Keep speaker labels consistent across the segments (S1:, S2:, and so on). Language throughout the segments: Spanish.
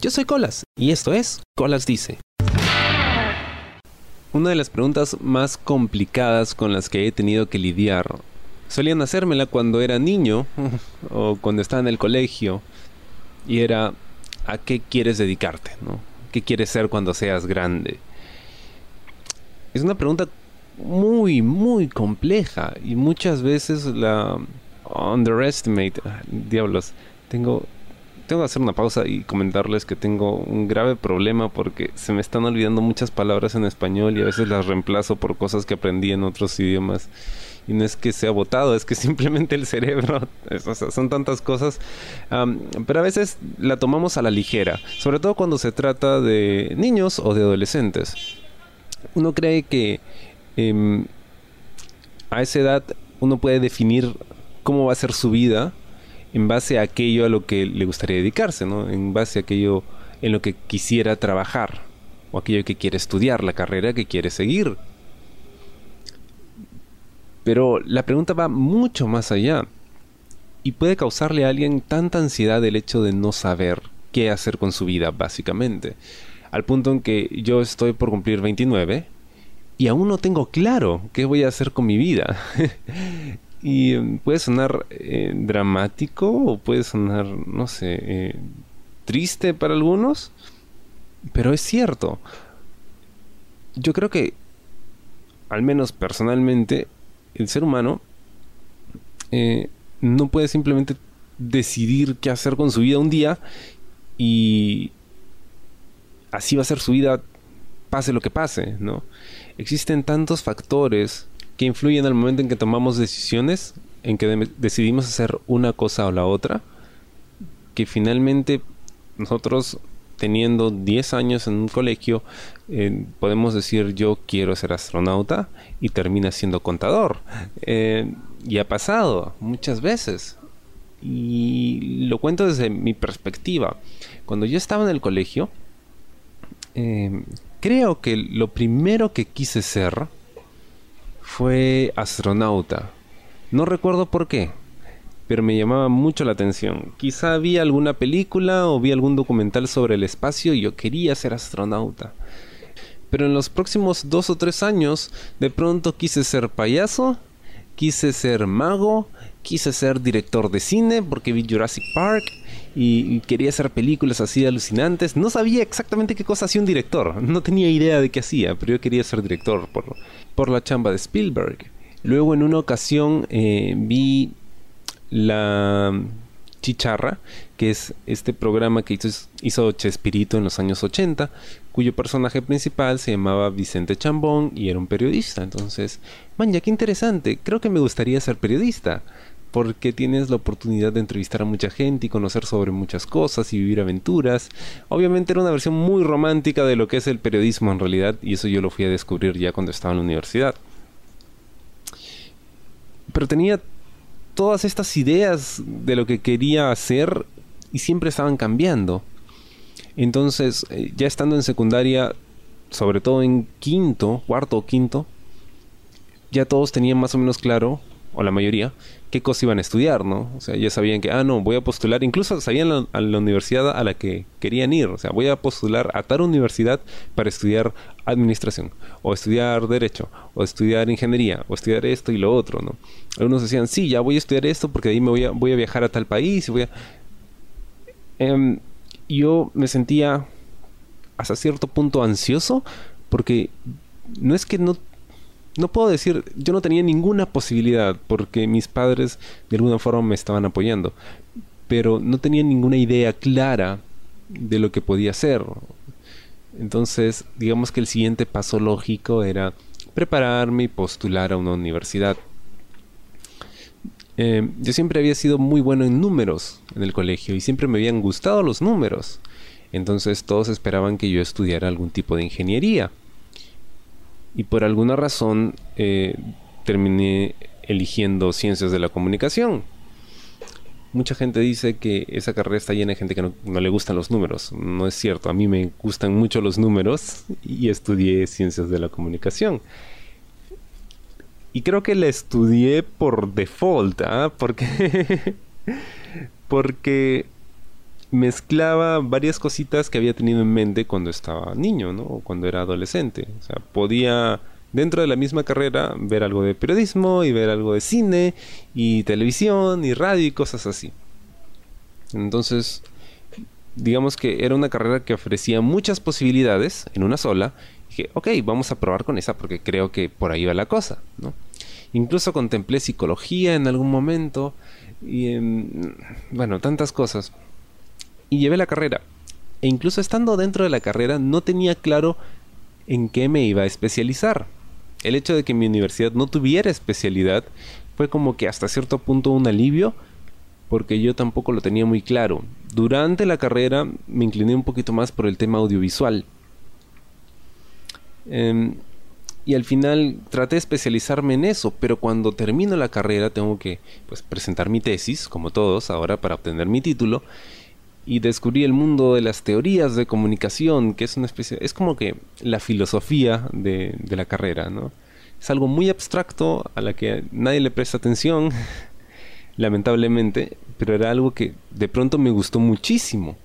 S1: Yo soy Colas y esto es Colas Dice. Una de las preguntas más complicadas con las que he tenido que lidiar solían hacérmela cuando era niño o cuando estaba en el colegio y era ¿a qué quieres dedicarte? ¿no? ¿Qué quieres ser cuando seas grande? Es una pregunta muy, muy compleja y muchas veces la underestimate. Ah, diablos, tengo, tengo que hacer una pausa y comentarles que tengo un grave problema porque se me están olvidando muchas palabras en español y a veces las reemplazo por cosas que aprendí en otros idiomas. Y no es que sea botado, es que simplemente el cerebro, son tantas cosas. pero a veces la tomamos a la ligera, sobre todo cuando se trata de niños o de adolescentes. Uno cree que Em, a esa edad uno puede definir cómo va a ser su vida en base a aquello a lo que le gustaría dedicarse, ¿no? En base a aquello en lo que quisiera trabajar o aquello que quiere estudiar, la carrera que quiere seguir. Pero la pregunta va mucho más allá y puede causarle a alguien tanta ansiedad el hecho de no saber qué hacer con su vida, básicamente. Al punto en que yo estoy por cumplir 29 y aún no tengo claro qué voy a hacer con mi vida. y em, puede sonar eh, dramático o puede sonar, no sé, eh, triste para algunos, pero es cierto. Yo creo que, al menos personalmente, el ser humano eh, no puede simplemente decidir qué hacer con su vida un día y así va a ser su vida pase lo que pase, ¿no? Existen tantos factores que influyen al momento en que tomamos decisiones, en que decidimos hacer una cosa o la otra, que finalmente nosotros teniendo 10 años en un colegio, eh, podemos decir yo quiero ser astronauta y termina siendo contador. Eh, y ha pasado muchas veces. Y lo cuento desde mi perspectiva. Cuando yo estaba en el colegio, eh, creo que lo primero que quise ser fue astronauta. No recuerdo por qué, pero me llamaba mucho la atención. Quizá había alguna película o vi algún documental sobre el espacio y yo quería ser astronauta. Pero en los próximos dos o tres años, de pronto quise ser payaso, quise ser mago, quise ser director de cine porque vi Jurassic Park y, quería hacer películas así alucinantes. No sabía exactamente qué cosa hacía un director, no tenía idea de qué hacía, pero yo quería ser director por, por la chamba de Spielberg. Luego en una ocasión eh, vi la Chicharra, que es este programa que hizo, hizo Chespirito en los años 80, cuyo personaje principal se llamaba Vicente Chambón y era un periodista. Entonces, man, ya qué interesante, creo que me gustaría ser periodista porque tienes la oportunidad de entrevistar a mucha gente y conocer sobre muchas cosas y vivir aventuras. Obviamente era una versión muy romántica de lo que es el periodismo en realidad y eso yo lo fui a descubrir ya cuando estaba en la universidad. Pero tenía todas estas ideas de lo que quería hacer y siempre estaban cambiando. Entonces, eh, ya estando en secundaria, sobre todo en quinto, cuarto o quinto, ya todos tenían más o menos claro o la mayoría, qué cosa iban a estudiar, ¿no? O sea, ya sabían que, ah, no, voy a postular, incluso sabían a la universidad a la que querían ir, o sea, voy a postular a tal universidad para estudiar administración, o estudiar derecho, o estudiar ingeniería, o estudiar esto y lo otro, ¿no? Algunos decían, sí, ya voy a estudiar esto porque ahí me voy a, voy a viajar a tal país y voy a... Em, yo me sentía hasta cierto punto ansioso porque no es que no no puedo decir, yo no tenía ninguna posibilidad porque mis padres de alguna forma me estaban apoyando, pero no tenía ninguna idea clara de lo que podía hacer. Entonces, digamos que el siguiente paso lógico era prepararme y postular a una universidad. Eh, yo siempre había sido muy bueno en números en el colegio y siempre me habían gustado los números. Entonces todos esperaban que yo estudiara algún tipo de ingeniería y por alguna razón eh, terminé eligiendo ciencias de la comunicación. Mucha gente dice que esa carrera está llena de gente que no, le gustan los números. No es cierto, a mí me gustan mucho los números y estudié ciencias de la comunicación. Y creo que la estudié por default, ¿ah? Porque, porque mezclaba varias cositas que había tenido en mente cuando estaba niño, ¿no? O cuando era adolescente. O sea, podía dentro de la misma carrera ver algo de periodismo y ver algo de cine y televisión y radio y cosas así. Entonces, digamos que era una carrera que ofrecía muchas posibilidades en una sola. dije, ok, vamos a probar con esa porque creo que por ahí va la cosa, ¿no? Incluso contemplé psicología en algún momento y bueno, tantas cosas. Y llevé la carrera. E incluso estando dentro de la carrera no tenía claro en qué me iba a especializar. El hecho de que mi universidad no tuviera especialidad fue como que hasta cierto punto un alivio porque yo tampoco lo tenía muy claro. Durante la carrera me incliné un poquito más por el tema audiovisual. Em, y al final traté de especializarme en eso, pero cuando termino la carrera tengo que pues, presentar mi tesis, como todos ahora, para obtener mi título. Y descubrí el mundo de las teorías de comunicación, que es una especie, es como que la filosofía de, de la carrera, ¿no? Es algo muy abstracto a la que nadie le presta atención, lamentablemente, pero era algo que de pronto me gustó muchísimo.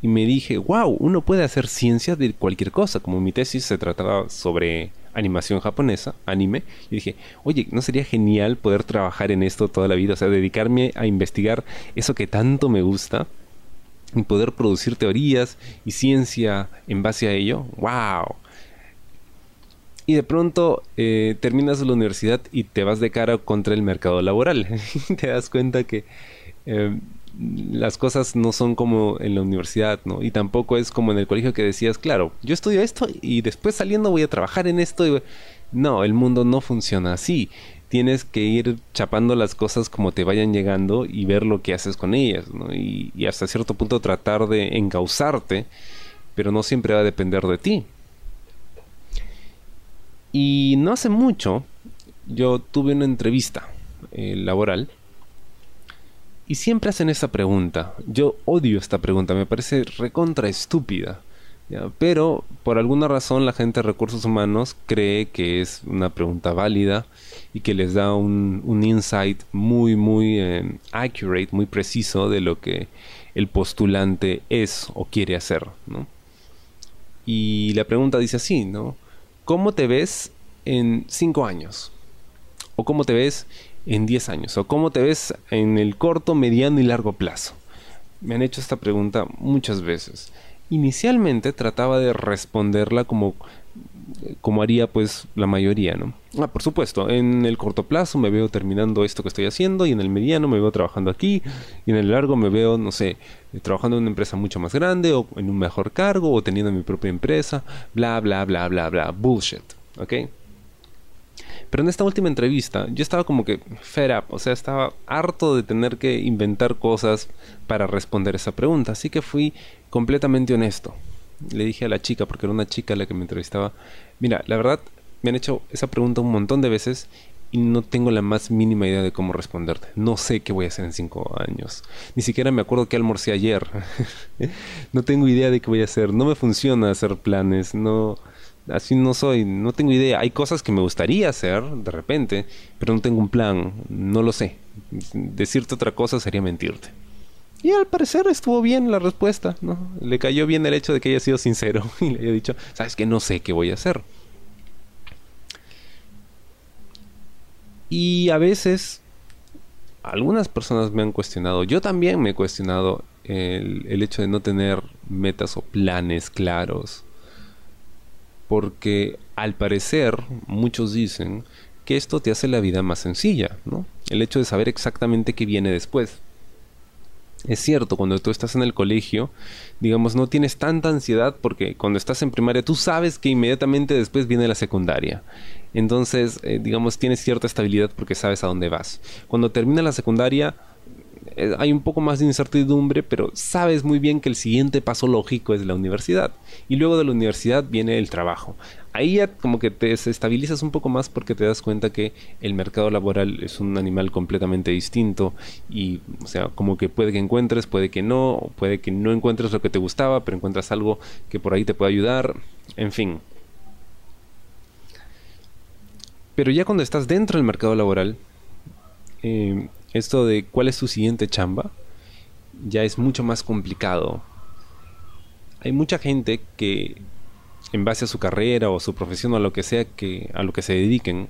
S1: Y me dije, wow, uno puede hacer ciencia de cualquier cosa, como mi tesis se trataba sobre animación japonesa, anime, y dije, oye, ¿no sería genial poder trabajar en esto toda la vida? O sea, dedicarme a investigar eso que tanto me gusta y poder producir teorías y ciencia en base a ello. ¡Wow! Y de pronto eh, terminas la universidad y te vas de cara contra el mercado laboral. te das cuenta que eh, las cosas no son como en la universidad, ¿no? Y tampoco es como en el colegio que decías, claro, yo estudio esto y después saliendo voy a trabajar en esto. No, el mundo no funciona así. Tienes que ir chapando las cosas como te vayan llegando y ver lo que haces con ellas, ¿no? Y, y hasta cierto punto tratar de encauzarte, pero no siempre va a depender de ti. Y no hace mucho yo tuve una entrevista eh, laboral y siempre hacen esa pregunta. Yo odio esta pregunta, me parece recontra estúpida. Pero por alguna razón la gente de recursos humanos cree que es una pregunta válida y que les da un, insight muy, muy eh, accurate, muy preciso de lo que el postulante es o quiere hacer. Y la pregunta dice así, ¿no? ¿Cómo te ves en 5 años? ¿O cómo te ves en 10 años? ¿O cómo te ves en el corto, mediano y largo plazo? Me han hecho esta pregunta muchas veces. Inicialmente trataba de responderla como como haría pues la mayoría, ¿no? Ah, por supuesto, en el corto plazo me veo terminando esto que estoy haciendo y en el mediano me veo trabajando aquí y en el largo me veo, no sé, trabajando en una empresa mucho más grande o en un mejor cargo o teniendo mi propia empresa, bla, bla, bla, bla, bla, bullshit, ¿ok? Pero en esta última entrevista yo estaba como que fed up, o sea, estaba harto de tener que inventar cosas para responder esa pregunta, así que fui completamente honesto. Le dije a la chica, porque era una chica la que me entrevistaba, mira, la verdad me han hecho esa pregunta un montón de veces y no tengo la más mínima idea de cómo responderte. No sé qué voy a hacer en cinco años. Ni siquiera me acuerdo qué almorcé ayer. no tengo idea de qué voy a hacer. No me funciona hacer planes. No, así no soy, no tengo idea. Hay cosas que me gustaría hacer de repente, pero no tengo un plan, no lo sé. Decirte otra cosa sería mentirte. Y al parecer estuvo bien la respuesta, ¿no? Le cayó bien el hecho de que haya sido sincero y le haya dicho, sabes que no sé qué voy a hacer. Y a veces algunas personas me han cuestionado, yo también me he cuestionado el, el hecho de no tener metas o planes claros porque al parecer muchos dicen que esto te hace la vida más sencilla, ¿no? El hecho de saber exactamente qué viene después. Es cierto, cuando tú estás en el colegio, digamos, no tienes tanta ansiedad porque cuando estás en primaria tú sabes que inmediatamente después viene la secundaria. Entonces, eh, digamos, tienes cierta estabilidad porque sabes a dónde vas. Cuando termina la secundaria, hay un poco más de incertidumbre, pero sabes muy bien que el siguiente paso lógico es la universidad. Y luego de la universidad viene el trabajo. Ahí ya como que te desestabilizas un poco más porque te das cuenta que el mercado laboral es un animal completamente distinto y, o sea, como que puede que encuentres, puede que no, puede que no encuentres lo que te gustaba, pero encuentras algo que por ahí te puede ayudar, en fin. Pero ya cuando estás dentro del mercado laboral, eh, esto de cuál es tu siguiente chamba, ya es mucho más complicado. Hay mucha gente que en base a su carrera o su profesión o a lo que sea que a lo que se dediquen,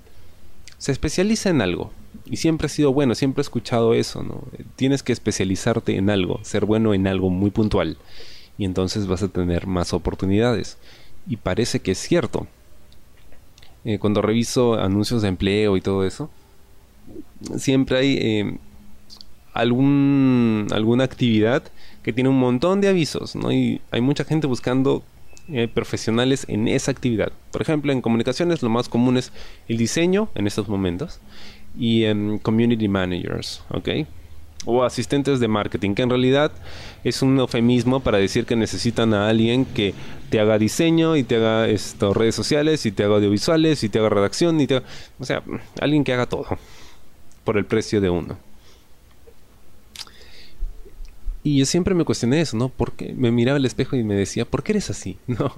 S1: se especializa en algo. Y siempre ha sido bueno, siempre he escuchado eso, ¿no? Tienes que especializarte en algo, ser bueno en algo muy puntual. Y entonces vas a tener más oportunidades. Y parece que es cierto. Eh, cuando reviso anuncios de empleo y todo eso, siempre hay eh, algún, alguna actividad que tiene un montón de avisos, ¿no? Y hay mucha gente buscando eh, profesionales en esa actividad. Por ejemplo, en comunicaciones lo más común es el diseño en estos momentos y en community managers, ¿ok? O asistentes de marketing, que en realidad es un eufemismo para decir que necesitan a alguien que te haga diseño y te haga esto, redes sociales y te haga audiovisuales y te haga redacción y te o sea, alguien que haga todo por el precio de uno. Y yo siempre me cuestioné eso, ¿no? Porque me miraba al espejo y me decía, ¿por qué eres así? ¿No?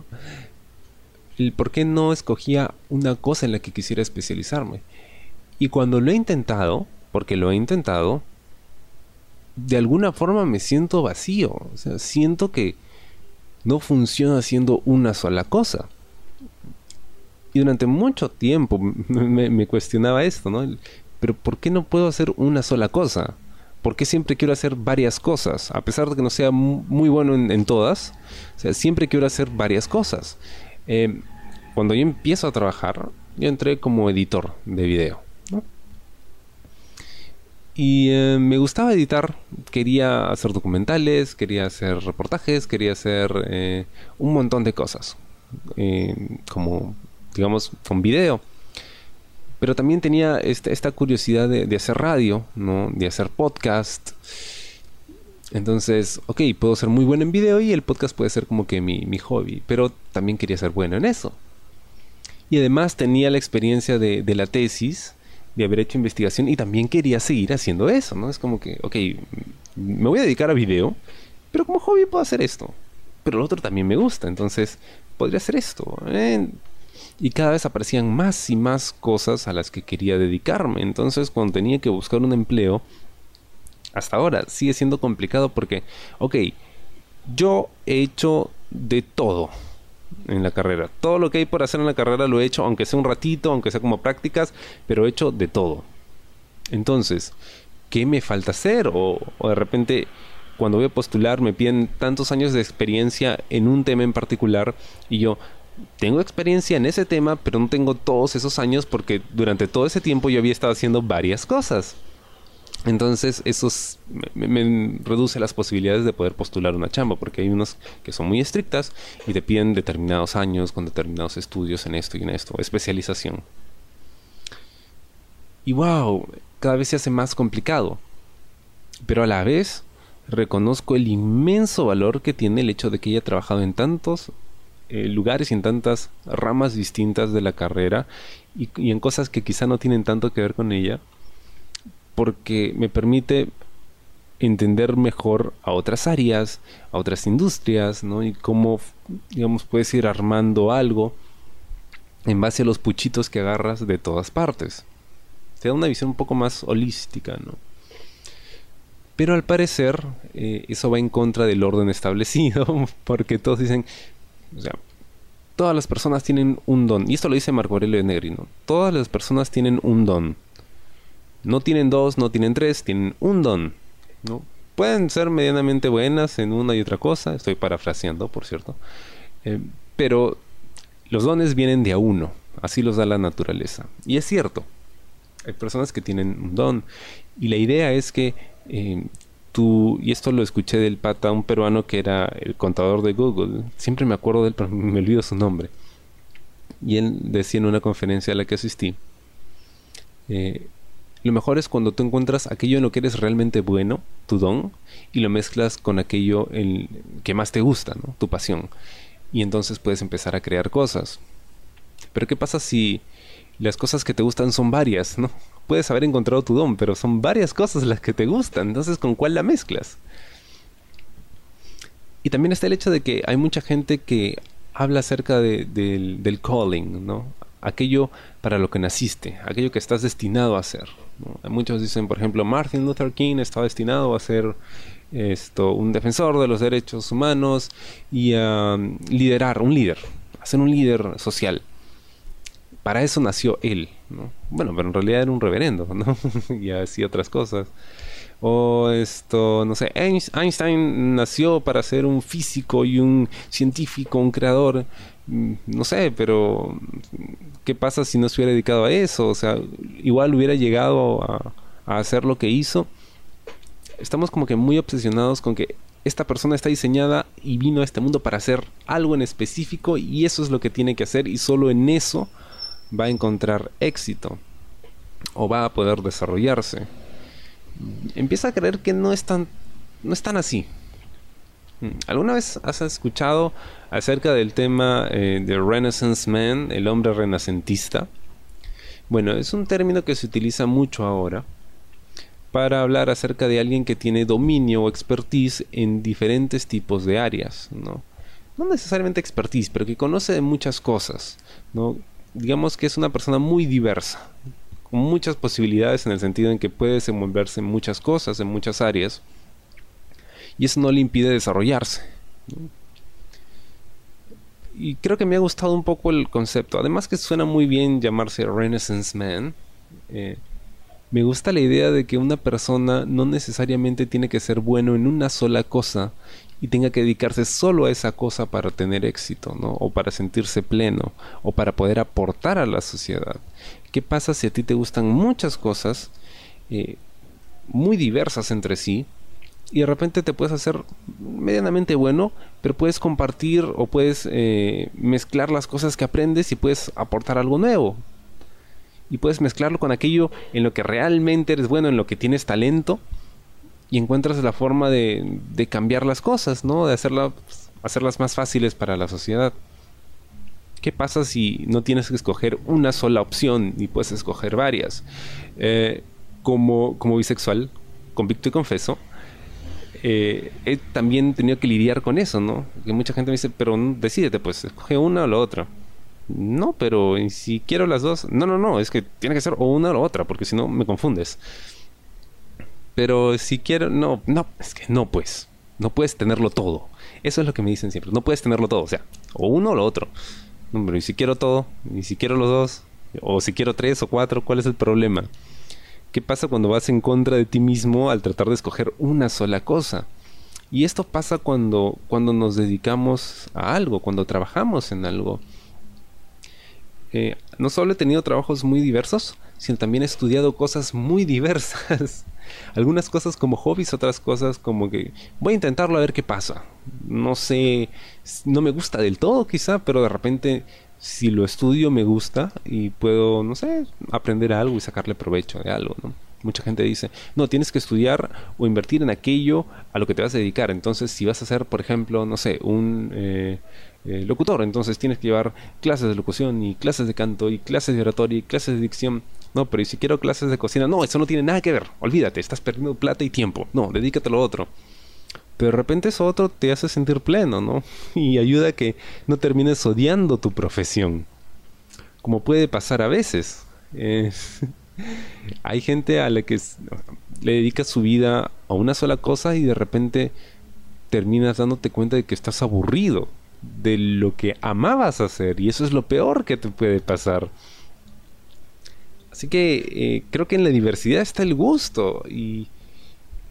S1: ¿Por qué no escogía una cosa en la que quisiera especializarme? Y cuando lo he intentado, porque lo he intentado, de alguna forma me siento vacío. O sea, siento que no funciona haciendo una sola cosa. Y durante mucho tiempo me, me cuestionaba esto, ¿no? Pero ¿por qué no puedo hacer una sola cosa? porque siempre quiero hacer varias cosas, a pesar de que no sea muy bueno en, todas, siempre quiero hacer varias cosas. Eh, cuando yo empiezo a trabajar, yo entré como editor de video. Y eh, me gustaba editar, quería hacer documentales, quería hacer reportajes, quería hacer eh, un montón de cosas, como digamos con video pero también tenía esta, curiosidad de, hacer radio, ¿no? De hacer podcast. Entonces, ok, puedo ser muy bueno en video y el podcast puede ser como que mi, hobby, pero también quería ser bueno en eso. Y además tenía la experiencia de, de, la tesis, de haber hecho investigación y también quería seguir haciendo eso, ¿no? Es como que, ok, me voy a dedicar a video, pero como hobby puedo hacer esto. Pero lo otro también me gusta, entonces podría hacer esto. ¿eh? Y cada vez aparecían más y más cosas a las que quería dedicarme. Entonces cuando tenía que buscar un empleo, hasta ahora sigue siendo complicado porque, ok, yo he hecho de todo en la carrera. Todo lo que hay por hacer en la carrera lo he hecho, aunque sea un ratito, aunque sea como prácticas, pero he hecho de todo. Entonces, ¿qué me falta hacer? O, o de repente cuando voy a postular me piden tantos años de experiencia en un tema en particular y yo, tengo experiencia en ese tema, pero no tengo todos esos años porque durante todo ese tiempo yo había estado haciendo varias cosas. Entonces eso me, reduce las posibilidades de poder postular una chamba porque hay unos que son muy estrictas y te piden determinados años con determinados estudios en esto y en esto, especialización. Y wow, cada vez se hace más complicado. Pero a la vez reconozco el inmenso valor que tiene el hecho de que haya trabajado en tantos eh, lugares y en tantas ramas distintas de la carrera y, en cosas que quizá no tienen tanto que ver con ella, porque me permite entender mejor a otras áreas, a otras industrias, ¿no? Y cómo, digamos, puedes ir armando algo en base a los puchitos que agarras de todas partes. Te da una visión un poco más holística, ¿no? Pero al parecer eh, eso va en contra del orden establecido, porque todos dicen, o sea, todas las personas tienen un don. Y esto lo dice Marco Aurelio Negri, ¿no? Todas las personas tienen un don. No tienen dos, no tienen tres, tienen un don. ¿no? Pueden ser medianamente buenas en una y otra cosa. Estoy parafraseando, por cierto. Eh, pero los dones vienen de a uno. Así los da la naturaleza. Y es cierto. Hay personas que tienen un don. Y la idea es que eh, y esto lo escuché del pata, un peruano que era el contador de Google, siempre me acuerdo de él, pero me olvido su nombre. Y él decía en una conferencia a la que asistí, eh, lo mejor es cuando tú encuentras aquello en lo que eres realmente bueno, tu don, y lo mezclas con aquello en que más te gusta, tu pasión. Y entonces puedes empezar a crear cosas. Pero ¿qué pasa si las cosas que te gustan son varias, ¿no? Puedes haber encontrado tu don, pero son varias cosas las que te gustan. Entonces, ¿con cuál la mezclas? Y también está el hecho de que hay mucha gente que habla acerca del, calling, ¿no? Aquello para lo que naciste, aquello que estás destinado a hacer. Muchos dicen, por ejemplo, Martin Luther King está destinado a ser esto, un defensor de los derechos humanos y a liderar, un líder, a ser un líder social. Para eso nació él, ¿no? Bueno, pero en realidad era un reverendo, ¿no? y hacía otras cosas. O esto, no sé, Einstein nació para ser un físico y un científico, un creador. Mm, no sé, pero ¿qué pasa si no se hubiera dedicado a eso? O sea, igual hubiera llegado a, a hacer lo que hizo. Estamos como que muy obsesionados con que esta persona está diseñada y vino a este mundo para hacer algo en específico y eso es lo que tiene que hacer y solo en eso va a encontrar éxito o va a poder desarrollarse. Empieza a creer que no es tan, no es tan así. ¿Alguna vez has escuchado acerca del tema eh, de Renaissance Man, el hombre renacentista? Bueno, es un término que se utiliza mucho ahora para hablar acerca de alguien que tiene dominio o expertise en diferentes tipos de áreas, ¿no? No necesariamente expertise, pero que conoce de muchas cosas, ¿no? Digamos que es una persona muy diversa, con muchas posibilidades en el sentido en que puede desenvolverse en muchas cosas, en muchas áreas, y eso no le impide desarrollarse. Y creo que me ha gustado un poco el concepto, además que suena muy bien llamarse Renaissance Man. Eh, me gusta la idea de que una persona no necesariamente tiene que ser bueno en una sola cosa y tenga que dedicarse solo a esa cosa para tener éxito, ¿no? O para sentirse pleno, o para poder aportar a la sociedad. ¿Qué pasa si a ti te gustan muchas cosas eh, muy diversas entre sí? Y de repente te puedes hacer medianamente bueno, pero puedes compartir o puedes eh, mezclar las cosas que aprendes y puedes aportar algo nuevo. Y puedes mezclarlo con aquello en lo que realmente eres bueno, en lo que tienes talento, y encuentras la forma de, de cambiar las cosas, ¿no? De hacerla, hacerlas más fáciles para la sociedad. ¿Qué pasa si no tienes que escoger una sola opción y puedes escoger varias? Eh, como, como bisexual, convicto y confeso, eh, he también tenido que lidiar con eso, ¿no? Que mucha gente me dice, pero decídete, pues, escoge una o la otra. No, pero si quiero las dos, no, no, no, es que tiene que ser o una o la otra, porque si no me confundes. Pero si quiero, no, no, es que no, pues, no puedes tenerlo todo. Eso es lo que me dicen siempre, no puedes tenerlo todo, o sea, o uno o lo otro. No, pero y si quiero todo, y si quiero los dos, o si quiero tres o cuatro, ¿cuál es el problema? ¿Qué pasa cuando vas en contra de ti mismo al tratar de escoger una sola cosa? Y esto pasa cuando, cuando nos dedicamos a algo, cuando trabajamos en algo. Eh, no solo he tenido trabajos muy diversos, sino también he estudiado cosas muy diversas. Algunas cosas como hobbies, otras cosas como que voy a intentarlo a ver qué pasa. No sé, no me gusta del todo quizá, pero de repente si lo estudio me gusta y puedo, no sé, aprender algo y sacarle provecho de algo. Mucha gente dice, no, tienes que estudiar o invertir en aquello a lo que te vas a dedicar. Entonces, si vas a hacer, por ejemplo, no sé, un... Eh, eh, locutor. Entonces tienes que llevar clases de locución y clases de canto y clases de oratoria y clases de dicción. No, pero ¿y si quiero clases de cocina? No, eso no tiene nada que ver. Olvídate, estás perdiendo plata y tiempo. No, dedícate a lo otro. Pero de repente eso otro te hace sentir pleno, ¿no? Y ayuda a que no termines odiando tu profesión. Como puede pasar a veces. Hay gente a la que le dedica su vida a una sola cosa y de repente terminas dándote cuenta de que estás aburrido de lo que amabas hacer y eso es lo peor que te puede pasar. Así que eh, creo que en la diversidad está el gusto y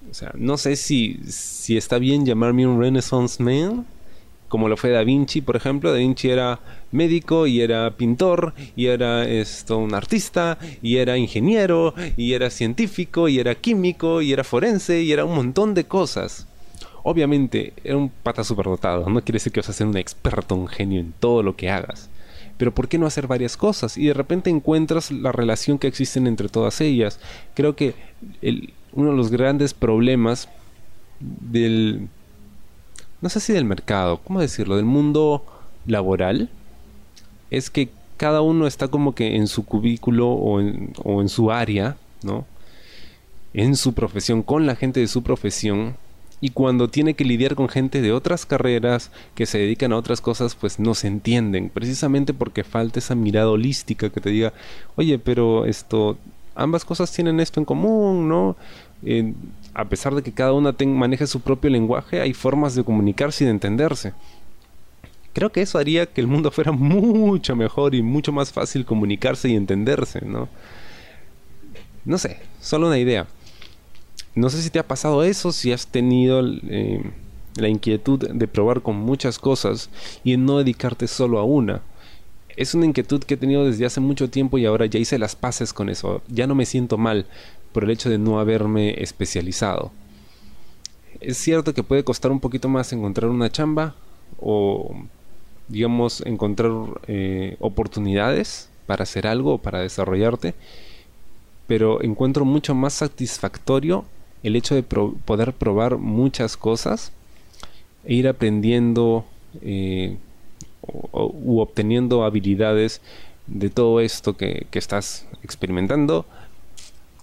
S1: o sea, no sé si, si está bien llamarme un Renaissance Man, como lo fue Da Vinci, por ejemplo. Da Vinci era médico y era pintor y era esto un artista y era ingeniero y era científico y era químico y era forense y era un montón de cosas. Obviamente, era un pata superdotado, no quiere decir que vas a ser un experto, un genio en todo lo que hagas. Pero ¿por qué no hacer varias cosas? Y de repente encuentras la relación que existen entre todas ellas. Creo que uno de los grandes problemas del... No sé si del mercado, ¿cómo decirlo? Del mundo laboral, es que cada uno está como que en su cubículo o en, o en su área, ¿no? En su profesión, con la gente de su profesión, y cuando tiene que lidiar con gente de otras carreras que se dedican a otras cosas, pues no se entienden, precisamente porque falta esa mirada holística que te diga, oye, pero esto, ambas cosas tienen esto en común, ¿no? a pesar de que cada una maneje su propio lenguaje, hay formas de comunicarse y de entenderse. Creo que eso haría que el mundo fuera mucho mejor y mucho más fácil comunicarse y entenderse, ¿no? No sé, solo una idea. No sé si te ha pasado eso, si has tenido eh, la inquietud de probar con muchas cosas y no dedicarte solo a una. Es una inquietud que he tenido desde hace mucho tiempo y ahora ya hice las paces con eso. Ya no me siento mal por el hecho de no haberme especializado. Es cierto que puede costar un poquito más encontrar una chamba o digamos, encontrar eh, oportunidades para hacer algo, para desarrollarte, pero encuentro mucho más satisfactorio el hecho de poder probar muchas cosas e ir aprendiendo eh, u obteniendo habilidades de todo esto que, que estás experimentando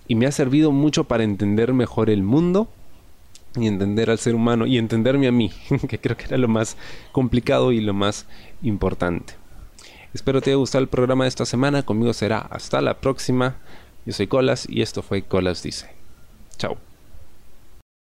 S1: y me ha servido mucho para entender mejor el mundo y entender al ser humano y entenderme a mí, que creo que era lo más complicado y lo más importante. Espero te haya gustado el programa de esta semana. Conmigo será hasta la próxima. Yo soy Colas y esto fue Colas Dice. Chao.